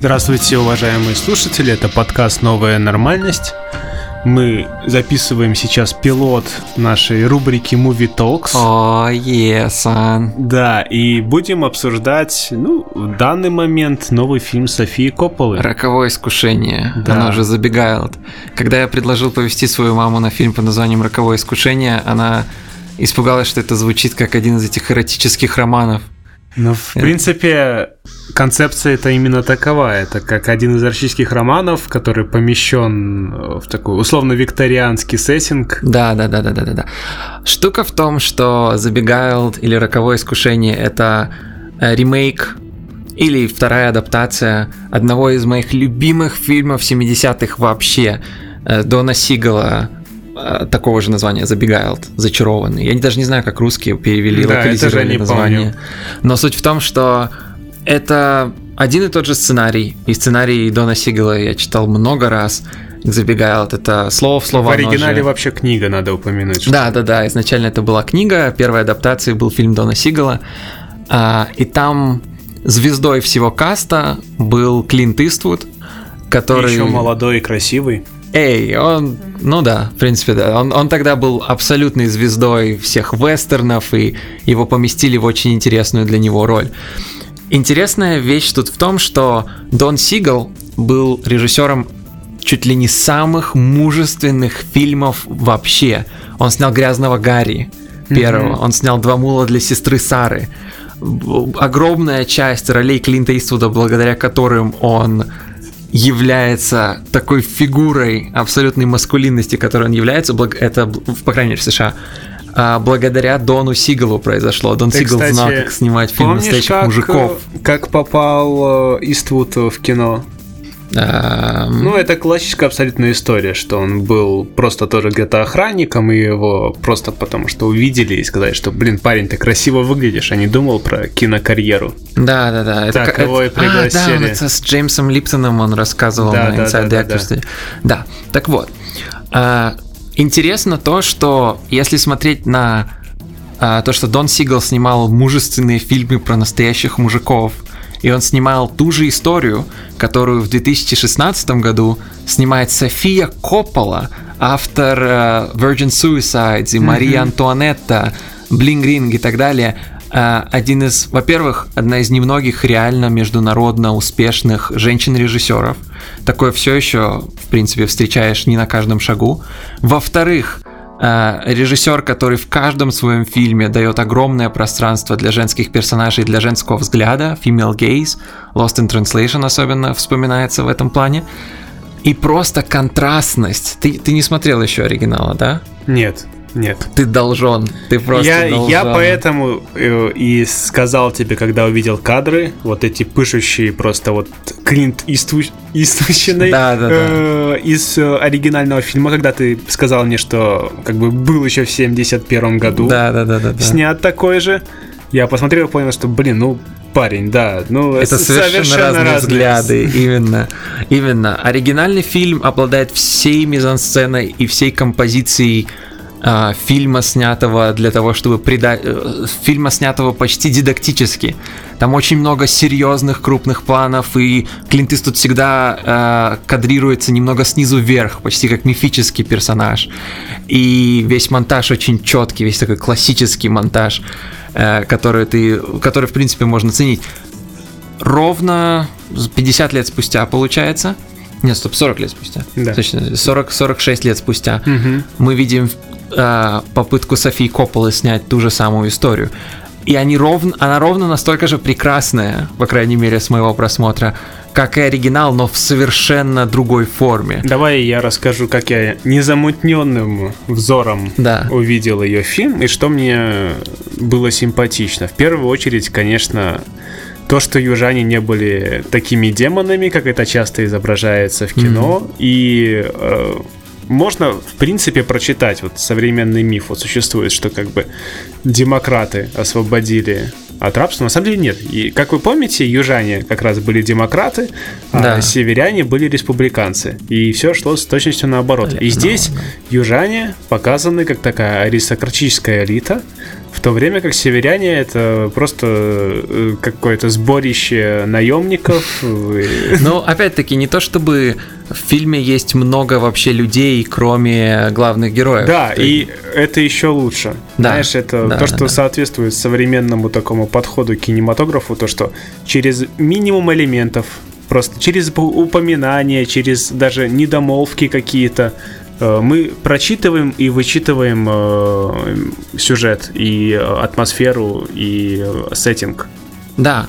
Здравствуйте, уважаемые слушатели, это подкаст «Новая нормальность». Мы записываем сейчас пилот нашей рубрики Movie Talks. О, yes, Да, и будем обсуждать, ну, в данный момент новый фильм Софии Копполы. Роковое искушение. Да. Она уже забегает. Когда я предложил повести свою маму на фильм под названием Роковое искушение, она испугалась, что это звучит как один из этих эротических романов. Ну, в принципе, концепция это именно такова. Это как один из российских романов, который помещен в такой условно-викторианский сеттинг. Да, да, да, да, да, да, да. Штука в том, что Забегайлд или Роковое искушение это э, ремейк или вторая адаптация одного из моих любимых фильмов 70-х вообще, э, Дона Сигала, э, такого же названия, Забегайлд, Зачарованный. Я даже не знаю, как русские перевели, Да, локализировали название. помню. Но суть в том, что это один и тот же сценарий. И сценарий Дона Сигала я читал много раз. Забегайлд, это слово в слово. В оригинале же- вообще книга, надо упомянуть. что- да, да, да. Изначально это была книга, первой адаптацией был фильм Дона Сигала. А, и там звездой всего каста был Клинт Иствуд, который... Еще молодой и красивый. Эй, он, ну да, в принципе, да. Он, он тогда был абсолютной звездой всех вестернов, и его поместили в очень интересную для него роль. Интересная вещь тут в том, что Дон Сигал был режиссером чуть ли не самых мужественных фильмов вообще. Он снял «Грязного Гарри» первого, он снял «Два мула для сестры Сары». Огромная часть ролей Клинта Иствуда, благодаря которым он является такой фигурой абсолютной маскулинности, которой он является, это, по крайней мере, в США, а, благодаря Дону Сигалу произошло. Дон Ты, Сигал кстати, знал, как снимать фильм Помнишь, настоящих как, мужиков. э, как попал э, Иствуд в кино? Ам, Ну, это классическая абсолютная история, что он был просто тоже где-то охранником, и его просто потому что увидели и сказали, что, блин, парень, ты красиво выглядишь, а не думал про кинокарьеру. Да, да, да. Так, ка- его и А, да, пригласили. это с Джеймсом Липтоном он рассказывал Да, на да, Inside да, the да, Actors Studio. Да, так вот. а, Интересно то, что если смотреть на а, то, что Дон Сигал снимал мужественные фильмы про настоящих мужиков, и он снимал ту же историю, которую в 2016 году снимает София Коппола, автор э, Virgin Suicides и Мария Антуанетта, Блинг Ринг и так далее. Э, Один из, во-первых, одна из немногих реально международно успешных женщин-режиссеров. Такое все еще, в принципе, встречаешь не на каждом шагу. Во-вторых, режиссер, который в каждом своем фильме дает огромное пространство для женских персонажей, для женского взгляда, female gaze, Lost in Translation особенно вспоминается в этом плане. И просто контрастность. Ты, ты не смотрел еще оригинала, да? Нет, нет. Ты должен. Ты просто я, должен. я поэтому э, и сказал тебе, когда увидел кадры, вот эти пышущие просто вот Клинт Иству- Иствущиной Да, да, да. э, из э, оригинального фильма, когда ты сказал мне, что как бы был еще в 71 году Да, да, да, да. да. снят такой же, я посмотрел и понял, что, блин, ну, парень, да, ну, Это с- совершенно, разные, взгляды, именно, именно. Оригинальный фильм обладает всей мизансценой и всей композицией а, фильма, снятого для того, чтобы придать... э, Фильма, снятого почти дидактически. Там очень много серьезных крупных планов, и Клинт Иствуд всегда э, кадрируется немного снизу вверх, почти как мифический персонаж. И весь монтаж очень четкий, весь такой классический монтаж, э, который ты, который в принципе можно ценить ровно 50 лет спустя, получается. Нет, стоп, 40 лет спустя. Да. Точно, 40, 46 лет спустя Мгм. мы видим э, попытку Софии Копполы снять ту же самую историю. И они ровно, она ровно настолько же прекрасная, по крайней мере, с моего просмотра, как и оригинал, но в совершенно другой форме. Давай я расскажу, как я незамутненным взором Да. увидел ее фильм и что мне было симпатично. В первую очередь, конечно, то, что южане не были такими демонами, как это часто изображается в кино, и э, можно, в принципе, прочитать вот современный миф. Вот существует, что как бы демократы освободили от рабства. На самом деле нет. И, как вы помните, южане как раз были демократы, а Да. северяне были республиканцы. И все шло с точностью наоборот. И здесь южане показаны как такая аристократическая элита, в то время как северяне это просто э, какое-то сборище наемников. Ну, опять-таки, не то чтобы в фильме есть много вообще людей, кроме главных героев. Да, Ты... и это еще лучше. Да, Знаешь, это да, то, что да. соответствует современному такому подходу к кинематографу, то, что через минимум элементов, просто через упоминания, через даже недомолвки какие-то, э, мы прочитываем и вычитываем э, сюжет и атмосферу и сеттинг. Да.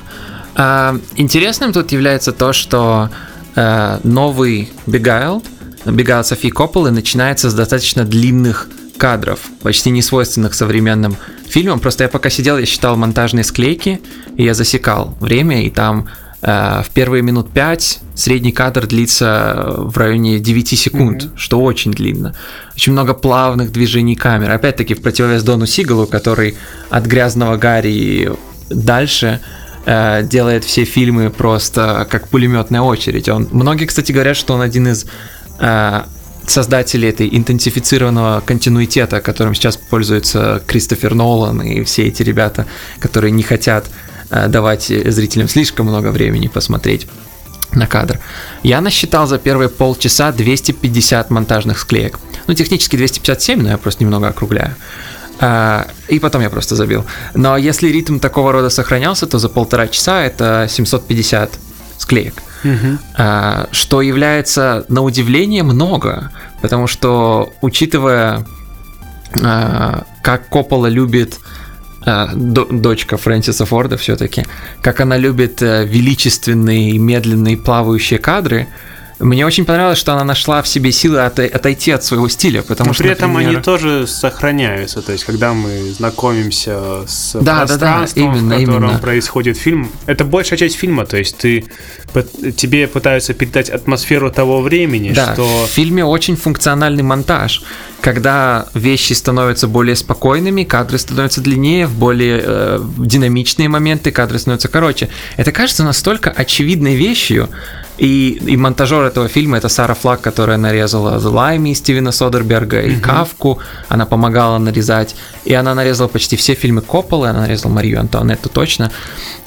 А, интересным тут является то, что Э, новый Бегайл, Бегайл Софии Копполы, начинается с достаточно длинных кадров, почти не свойственных современным фильмам. Просто я пока сидел, я считал монтажные склейки, и я засекал время, и там э, в первые минут 5 средний кадр длится в районе 9 секунд, mm-hmm. что очень длинно. Очень много плавных движений камеры. Опять-таки в противовес Дону Сигалу, который от грязного Гарри дальше Э, делает все фильмы просто как пулеметная очередь. Он, многие, кстати, говорят, что он один из э, создателей этой интенсифицированного континуитета, которым сейчас пользуется Кристофер Нолан и все эти ребята, которые не хотят э, давать зрителям слишком много времени посмотреть на кадр. Я насчитал за первые полчаса 250 монтажных склеек. Ну, технически 257, но я просто немного округляю. А, и потом я просто забил. Но если ритм такого рода сохранялся, то за полтора часа это 750 склеек. Угу. Что является на удивление много, потому что учитывая, а, как Коппола любит дочка Фрэнсиса Форда все-таки, как она любит э, величественные, медленные, плавающие кадры, мне очень понравилось, что она нашла в себе силы от, отойти от своего стиля, потому Но что, при этом например... они тоже сохраняются, то есть когда мы знакомимся с да, пространством, да, да, именно, в котором именно. происходит фильм, это большая часть фильма, то есть ты тебе пытаются передать атмосферу того времени, да, что... в фильме очень функциональный монтаж, когда вещи становятся более спокойными, кадры становятся длиннее, в более э, динамичные моменты кадры становятся короче. Это кажется настолько очевидной вещью, и, и монтажер этого фильма это Сара Флаг, которая нарезала The Lime Стивена Содерберга и mm-hmm. Кавку. Она помогала нарезать. И она нарезала почти все фильмы Копполы, она нарезала Марию Антуанетту точно.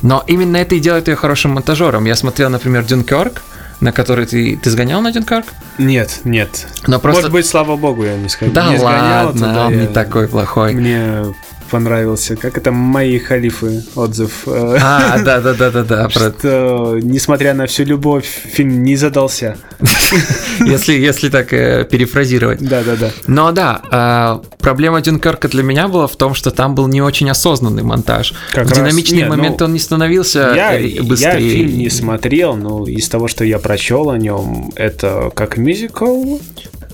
Но именно это и делает ее хорошим монтажером. Я смотрел, например, Дюнкерк, на который ты, ты сгонял на Дюнкерк? Нет, нет. Но просто... Может быть, слава богу, я не, сгонял. Да не ладно, туда, он я... не такой плохой. Мне понравился. Как это мои халифы отзыв. А, да, да, да, да, да. Что, несмотря на всю любовь, фильм не задался. Если, если так э, перефразировать. Да, да, да. Но да, э, проблема Дюнкерка для меня была в том, что там был не очень осознанный монтаж. Как в динамичные моменты ну, он не становился я, э, быстрее. Я фильм не смотрел, но из того, что я прочел о нем, это как мюзикл.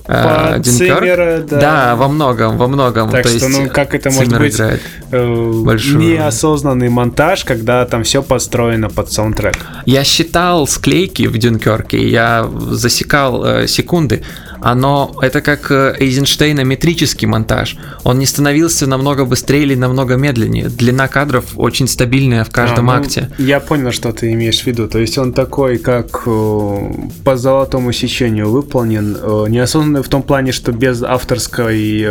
По э, Циммера, да. да, во многом, во многом. Так То что, есть, ну, как это может быть э, большую... неосознанный монтаж, когда там все построено под саундтрек? Я считал склейки в Дюнкерке, я засекал э, секунды оно это как э, Эйзенштейна метрический монтаж. Он не становился намного быстрее или намного медленнее. Длина кадров очень стабильная в каждом а, ну, акте. Я понял, что ты имеешь в виду. То есть он такой, как э, по золотому сечению выполнен, э, неосознанный в том плане, что без авторской,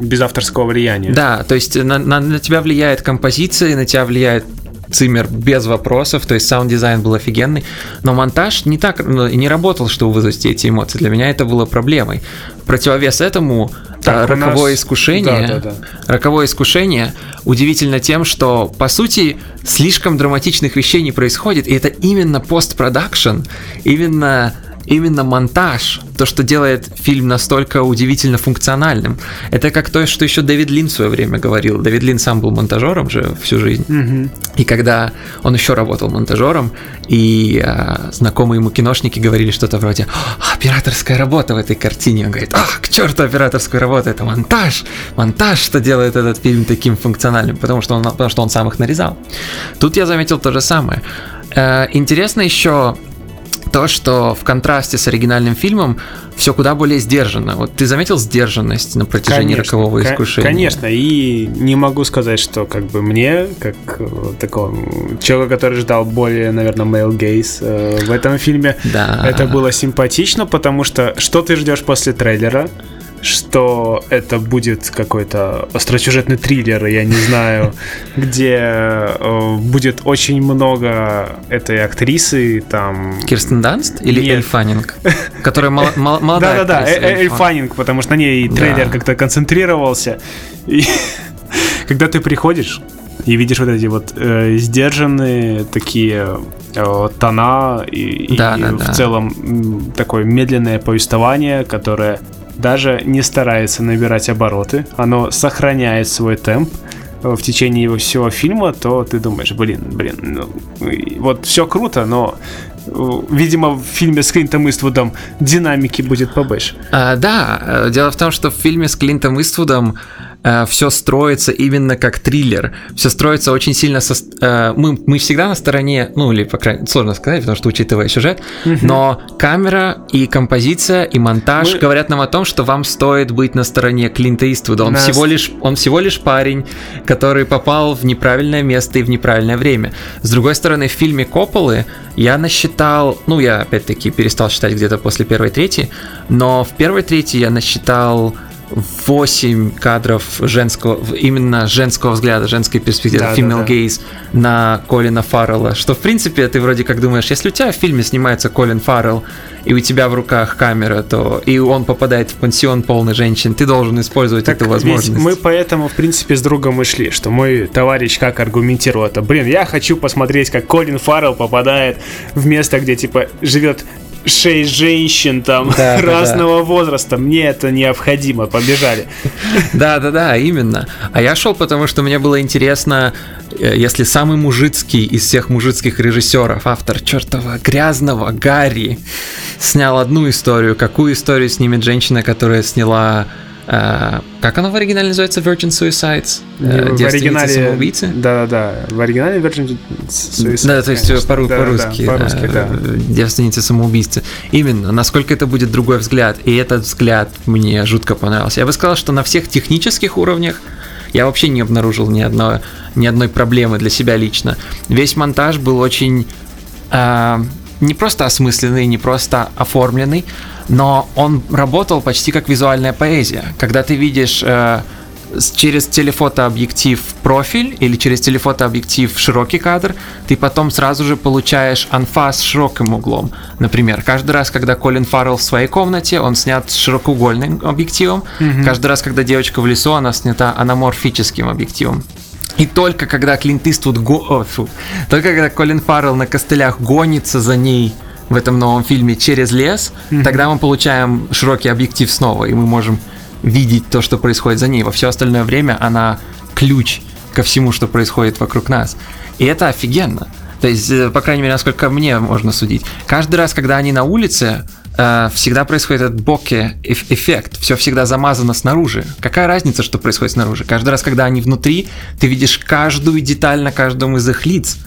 без авторского влияния. Да, то есть на, на, на тебя влияет композиция, на тебя влияет Циммер без вопросов, то есть саунд-дизайн был офигенный, но монтаж не так ну, не работал, чтобы вызвать эти эмоции. Для меня это было проблемой. Противовес этому так, роковое нас... искушение, да, да, да. роковое искушение удивительно тем, что по сути слишком драматичных вещей не происходит, и это именно постпродакшн, именно именно монтаж, то, что делает фильм настолько удивительно функциональным. Это как то, что еще Дэвид Лин в свое время говорил. Дэвид Лин сам был монтажером же всю жизнь. Mm-hmm. И когда он еще работал монтажером, и а, знакомые ему киношники говорили что-то вроде «Операторская работа в этой картине». Он говорит «Ах, к черту операторскую работу, это монтаж! Монтаж, что делает этот фильм таким функциональным, потому что он, потому что он сам их нарезал». Тут я заметил то же самое. Э, интересно еще то, что в контрасте с оригинальным фильмом все куда более сдержанно. Вот ты заметил сдержанность на протяжении конечно, рокового искушения? Конечно, и не могу сказать, что как бы мне, как э, такому человеку, который ждал более, наверное, male gaze э, в этом фильме, да. это было симпатично, потому что что ты ждешь после трейлера? Что это будет какой-то остросюжетный триллер, я не знаю, где э, будет очень много этой актрисы, там... Кирстен Данст или Эль Фаннинг? Которая молодая Да-да-да, Эль Фаннинг, потому что на ней трейлер как-то концентрировался. И когда ты приходишь и видишь вот эти вот э, сдержанные такие э, тона и, да, и да, в да. целом такое медленное повествование, которое даже не старается набирать обороты, оно сохраняет свой темп в течение его всего фильма, то ты думаешь, блин, блин, ну, вот все круто, но видимо, в фильме с Клинтом Иствудом динамики будет побольше. А, да, э, дело в том, что в фильме с Клинтом Иствудом э, все строится именно как триллер. Все строится очень сильно со... Э, мы, мы всегда на стороне, ну или, по крайней мере, сложно сказать, потому что учитывая сюжет, но камера и композиция и монтаж мы... говорят нам о том, что вам стоит быть на стороне Клинта Иствуда. Он, Нас... всего лишь, он всего лишь парень, который попал в неправильное место и в неправильное время. С другой стороны, в фильме Копполы я насчитал, ну я опять-таки перестал считать где-то после первой трети, но в первой трети я насчитал 8 кадров женского, именно женского взгляда, женской перспективы, да, female да, да. gaze на Колина Фаррелла, что в принципе ты вроде как думаешь, если у тебя в фильме снимается Колин Фаррелл, и у тебя в руках камера, то и он попадает в пансион полный женщин, ты должен использовать так эту возможность. мы поэтому, в принципе, с другом и шли, что мой товарищ как аргументировал это. Блин, я хочу посмотреть, как Колин Фаррелл попадает в место, где, типа, живет шесть женщин там да, разного да, да. возраста. Мне это необходимо. Побежали. Да, да, да, именно. А я шел, потому что мне было интересно, э, если самый мужицкий из всех мужицких режиссеров, автор чертова грязного Гарри, снял одну историю, какую историю снимет женщина, которая сняла как оно в оригинале называется? Virgin Suicides? Uh, в оригинале... самоубийцы? Да-да-да. В оригинале Virgin Suicides. Да, то есть по- по-русски. Да, по-русски, да. Девственницы самоубийцы. Именно. Насколько это будет другой взгляд. И этот взгляд мне жутко понравился. Я бы сказал, что на всех технических уровнях я вообще не обнаружил ни, одной ни одной проблемы для себя лично. Весь монтаж был очень... Uh, не просто осмысленный, не просто оформленный, но он работал почти как визуальная поэзия. Когда ты видишь э, через телефотообъектив профиль или через телефотообъектив широкий кадр, ты потом сразу же получаешь анфас с широким углом. Например, каждый раз, когда Колин Фаррелл в своей комнате, он снят с широкоугольным объективом. Mm-hmm. Каждый раз, когда девочка в лесу, она снята анаморфическим объективом. И только когда Клинт Иствуд го... О, фу. только когда Колин Фаррелл на костылях гонится за ней в этом новом фильме через лес, mm-hmm. тогда мы получаем широкий объектив снова, и мы можем видеть то, что происходит за ней. Во все остальное время она ключ ко всему, что происходит вокруг нас. И это офигенно. То есть, э, по крайней мере, насколько мне можно судить. Каждый раз, когда они на улице, э, всегда происходит этот боке эффект. Все всегда замазано снаружи. Какая разница, что происходит снаружи? Каждый раз, когда они внутри, ты видишь каждую деталь на каждом из их лиц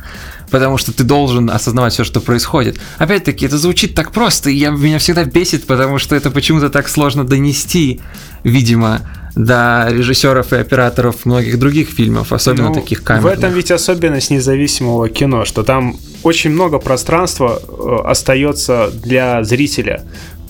потому что ты должен осознавать все, что происходит. Опять-таки, это звучит так просто, и я, меня всегда бесит, потому что это почему-то так сложно донести, видимо, до режиссеров и операторов многих других фильмов, особенно ну, таких камерных. В этом ведь особенность независимого кино, что там очень много пространства э, остается для зрителя.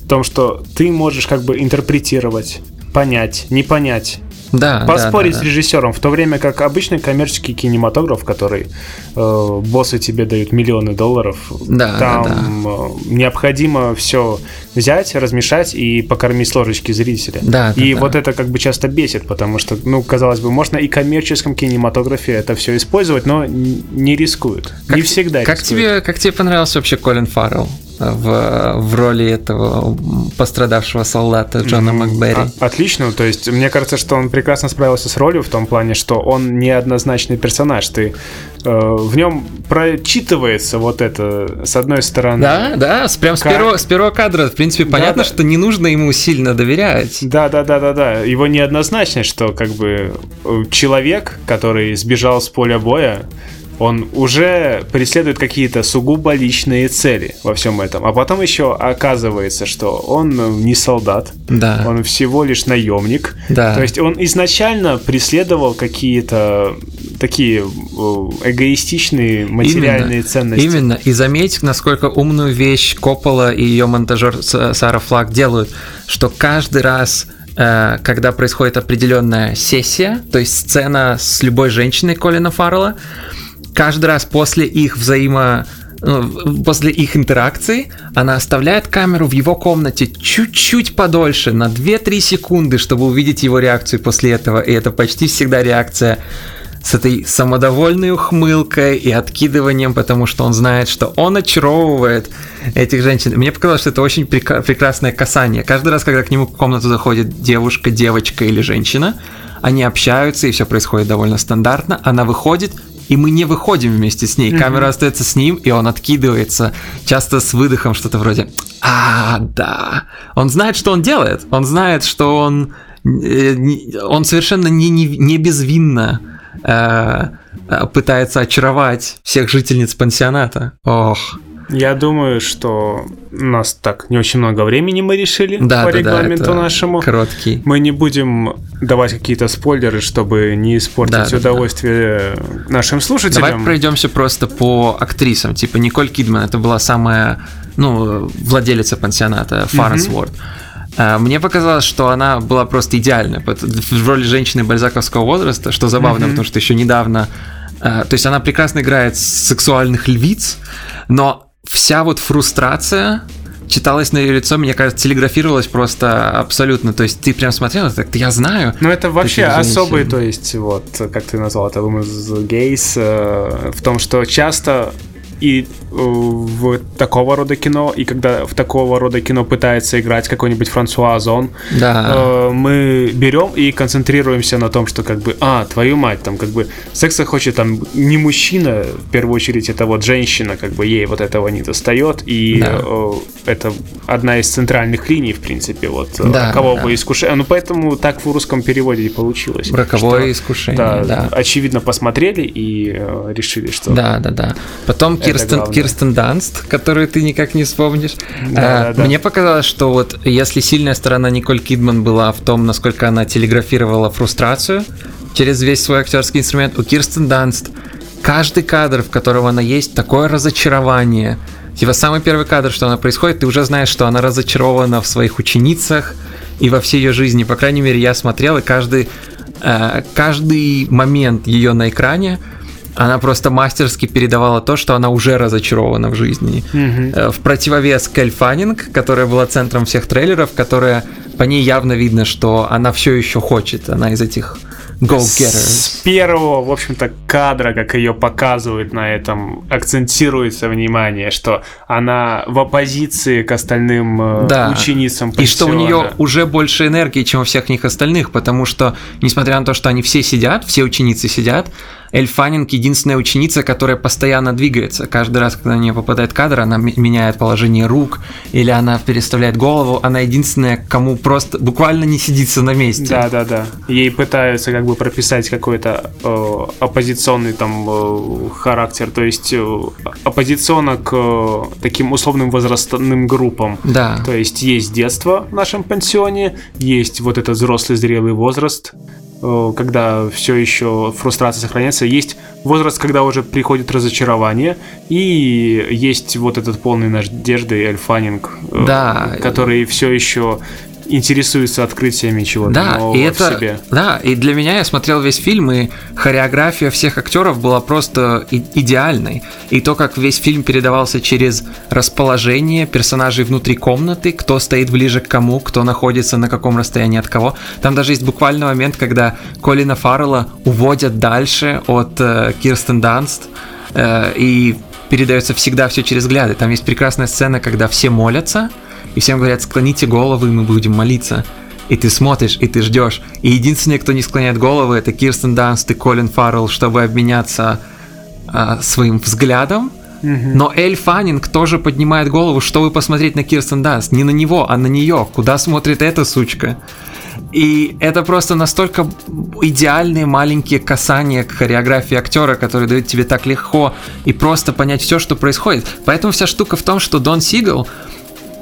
В том, что ты можешь как бы интерпретировать, понять, не понять, да, поспорить да, да, с режиссером, в то время как обычный коммерческий кинематограф, который э, боссы тебе дают миллионы долларов, да, там да, да. Э, необходимо все взять, размешать и покормить с ложечки зрителя. Да, и да, вот это как бы часто бесит, потому что, ну, казалось бы, можно и коммерческом кинематографе это все использовать, но не рискуют. Как, не всегда как рискуют. тебе, как тебе понравился вообще Колин Фаррелл? В, в роли этого пострадавшего солдата Джона Макберри. А, отлично, то есть мне кажется, что он прекрасно справился с ролью в том плане, что он неоднозначный персонаж. Ты э, в нем прочитывается вот это с одной стороны. Да, да, прям как... с, первого, с первого кадра, в принципе, понятно, да, что не нужно ему сильно доверять. Да, да, да, да, да. Его неоднозначность, что как бы человек, который сбежал с поля боя, он уже преследует какие-то сугубо личные цели во всем этом. А потом еще оказывается, что он не солдат, да. он всего лишь наемник. Да. То есть он изначально преследовал какие-то такие э, эгоистичные материальные Именно. ценности. Именно. И заметь, насколько умную вещь Коппола и ее монтажер Сара Флаг делают, что каждый раз э, когда происходит определенная сессия, то есть сцена с любой женщиной Колина Фаррелла, каждый раз после их взаимо ну, после их интеракции она оставляет камеру в его комнате чуть-чуть подольше, на 2-3 секунды, чтобы увидеть его реакцию после этого. И это почти всегда реакция с этой самодовольной ухмылкой и откидыванием, потому что он знает, что он очаровывает этих женщин. Мне показалось, что это очень прек- прекрасное касание. Каждый раз, когда к нему в комнату заходит девушка, девочка или женщина, они общаются, и все происходит довольно стандартно. Она выходит, и мы не выходим вместе с ней. Mm-hmm. Камера остается с ним, и он откидывается, часто с выдохом что-то вроде «А, да». Он знает, что он делает. Он знает, что он, э, он совершенно не, не, не безвинно Э, э, пытается очаровать всех жительниц пансионата. Ох. Я думаю, что у нас так не очень много времени мы решили да, по да, регламенту да, нашему. Короткий. Мы не будем давать какие-то спойлеры, чтобы не испортить да, удовольствие да. нашим слушателям. Давай пройдемся просто по актрисам. Типа Николь Кидман, это была самая, ну, владелица пансионата Фарнс Уорд. Mm-hmm. Э, мне показалось, что она была просто идеальна в роли женщины бальзаковского возраста, что забавно, mm-hmm. потому что еще недавно... Э, то есть она прекрасно играет сексуальных львиц, но вся вот фрустрация читалась на ее лицо, мне кажется, телеграфировалась просто абсолютно. То есть ты прям смотрел, так я знаю. Ну это вообще особый, то есть вот, как ты назвал это, Gays, э, в том, что часто и в такого рода кино, и когда в такого рода кино пытается играть какой-нибудь Франсуа Озон, да. э, мы берем и концентрируемся на том, что как бы, а, твою мать, там как бы секса хочет там не мужчина, в первую очередь это вот женщина, как бы ей вот этого не достает, и да. э, это одна из центральных линий, в принципе, вот да, рокового да. искушения. Ну поэтому так в русском переводе и получилось. Роковое что, искушение, да, да. Очевидно посмотрели и э, решили, что... Да, да, да. Потом Кирстен, Кирстен Данст, которую ты никак не вспомнишь. Да, а, да. Мне показалось, что вот если сильная сторона Николь Кидман была в том, насколько она телеграфировала фрустрацию через весь свой актерский инструмент, у Кирстен Данст каждый кадр, в котором она есть, такое разочарование. Типа самый первый кадр, что она происходит, ты уже знаешь, что она разочарована в своих ученицах и во всей ее жизни. По крайней мере, я смотрел, и каждый, э, каждый момент ее на экране она просто мастерски передавала то, что она уже разочарована в жизни. Mm-hmm. В противовес Кэль Фаннинг, которая была центром всех трейлеров, которая по ней явно видно, что она все еще хочет. Она из этих С первого, в общем-то, кадра, как ее показывают на этом, акцентируется внимание, что она в оппозиции к остальным э, да. ученицам пансиона. И что у нее уже больше энергии, чем у всех них остальных, потому что, несмотря на то, что они все сидят, все ученицы сидят, Эль Фаннинг единственная ученица, которая постоянно двигается. Каждый раз, когда на нее попадает кадр, она меняет положение рук или она переставляет голову. Она единственная, кому просто буквально не сидится на месте. Да, да, да. Ей пытаются как бы прописать какой-то э, оппозиционный там э, характер, то есть э, оппозиционно к э, таким условным возрастным группам. Да. То есть есть детство в нашем пансионе, есть вот этот взрослый зрелый возраст, когда все еще фрустрация сохраняется, есть возраст, когда уже приходит разочарование, и есть вот этот полный надежды Эльфанинг, э, да. который все еще интересуется открытиями чего-то да, нового и это, в себе. Да, и для меня я смотрел весь фильм, и хореография всех актеров была просто и- идеальной. И то, как весь фильм передавался через расположение персонажей внутри комнаты, кто стоит ближе к кому, кто находится на каком расстоянии от кого. Там даже есть буквальный момент, когда Колина Фаррелла уводят дальше от э, Кирстен Данст, э, и передается всегда все через взгляды. Там есть прекрасная сцена, когда все молятся, и всем говорят, склоните головы, и мы будем молиться. И ты смотришь, и ты ждешь. И единственный, кто не склоняет головы, это Кирстен Данст и Колин Фаррелл, чтобы обменяться а, своим взглядом. Но Эль Фаннинг тоже поднимает голову, чтобы посмотреть на Кирстен Данст. Не на него, а на нее. Куда смотрит эта сучка? И это просто настолько идеальные маленькие касания к хореографии актера, которые дают тебе так легко и просто понять все, что происходит. Поэтому вся штука в том, что Дон Сигал,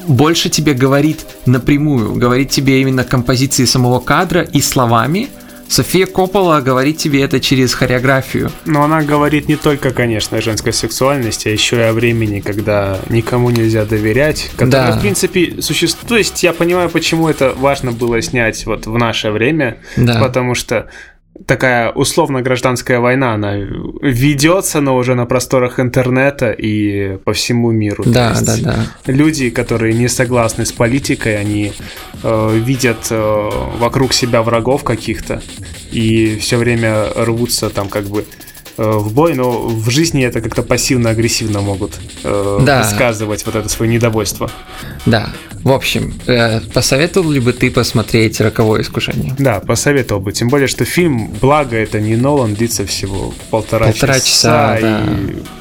больше тебе говорит напрямую, говорит тебе именно композиции самого кадра и словами, София Коппола говорит тебе это через хореографию. Но она говорит не только, конечно, о женской сексуальности, а еще и о времени, когда никому нельзя доверять, которое, Да. в принципе, существует. То есть я понимаю, почему это важно было снять вот в наше время, Да. потому что такая условно-гражданская война, она ведется, но уже на просторах интернета и по всему миру. Да, да, да. Люди, которые не согласны с политикой, они э, видят э, вокруг себя врагов каких-то и все время рвутся там как бы в бой, но в жизни это как-то пассивно-агрессивно могут э, Да. высказывать вот это свое недовольство. Да. В общем, э, посоветовал ли бы ты посмотреть «Роковое искушение»? Да, посоветовал бы. Тем более, что фильм, благо это не Нолан, длится всего полтора, Полтора часа, да.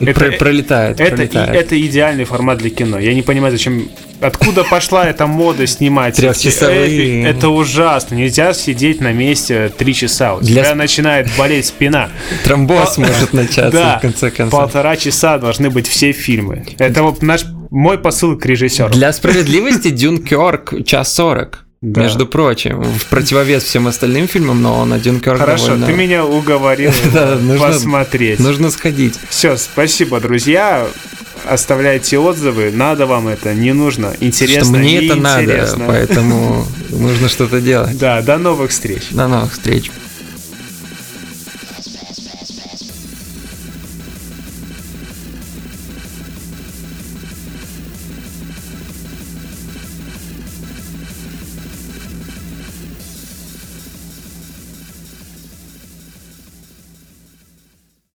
и И это, про- пролетает, это, пролетает. и- это идеальный формат для кино. Я не понимаю, зачем... Откуда пошла эта мода снимать? Трехчасовые. эпи? Это ужасно. Нельзя сидеть на месте три часа. У Для тебя начинает болеть спина. Тромбоз может начаться Да, в конце концов. полтора часа должны быть все фильмы. Это вот наш мой посыл к режиссеру. Для справедливости Дюнкерк час сорок. Да. Между прочим, в противовес всем остальным фильмам, но на Дюнкерк Хорошо, довольно... ты меня уговорил Да, нужно- посмотреть. Нужно сходить. Все, спасибо, друзья. Оставляйте отзывы. Надо вам это, не нужно. Интересно, что мне это надо, неинтересно. поэтому нужно что-то делать. Да, до новых встреч. До новых встреч.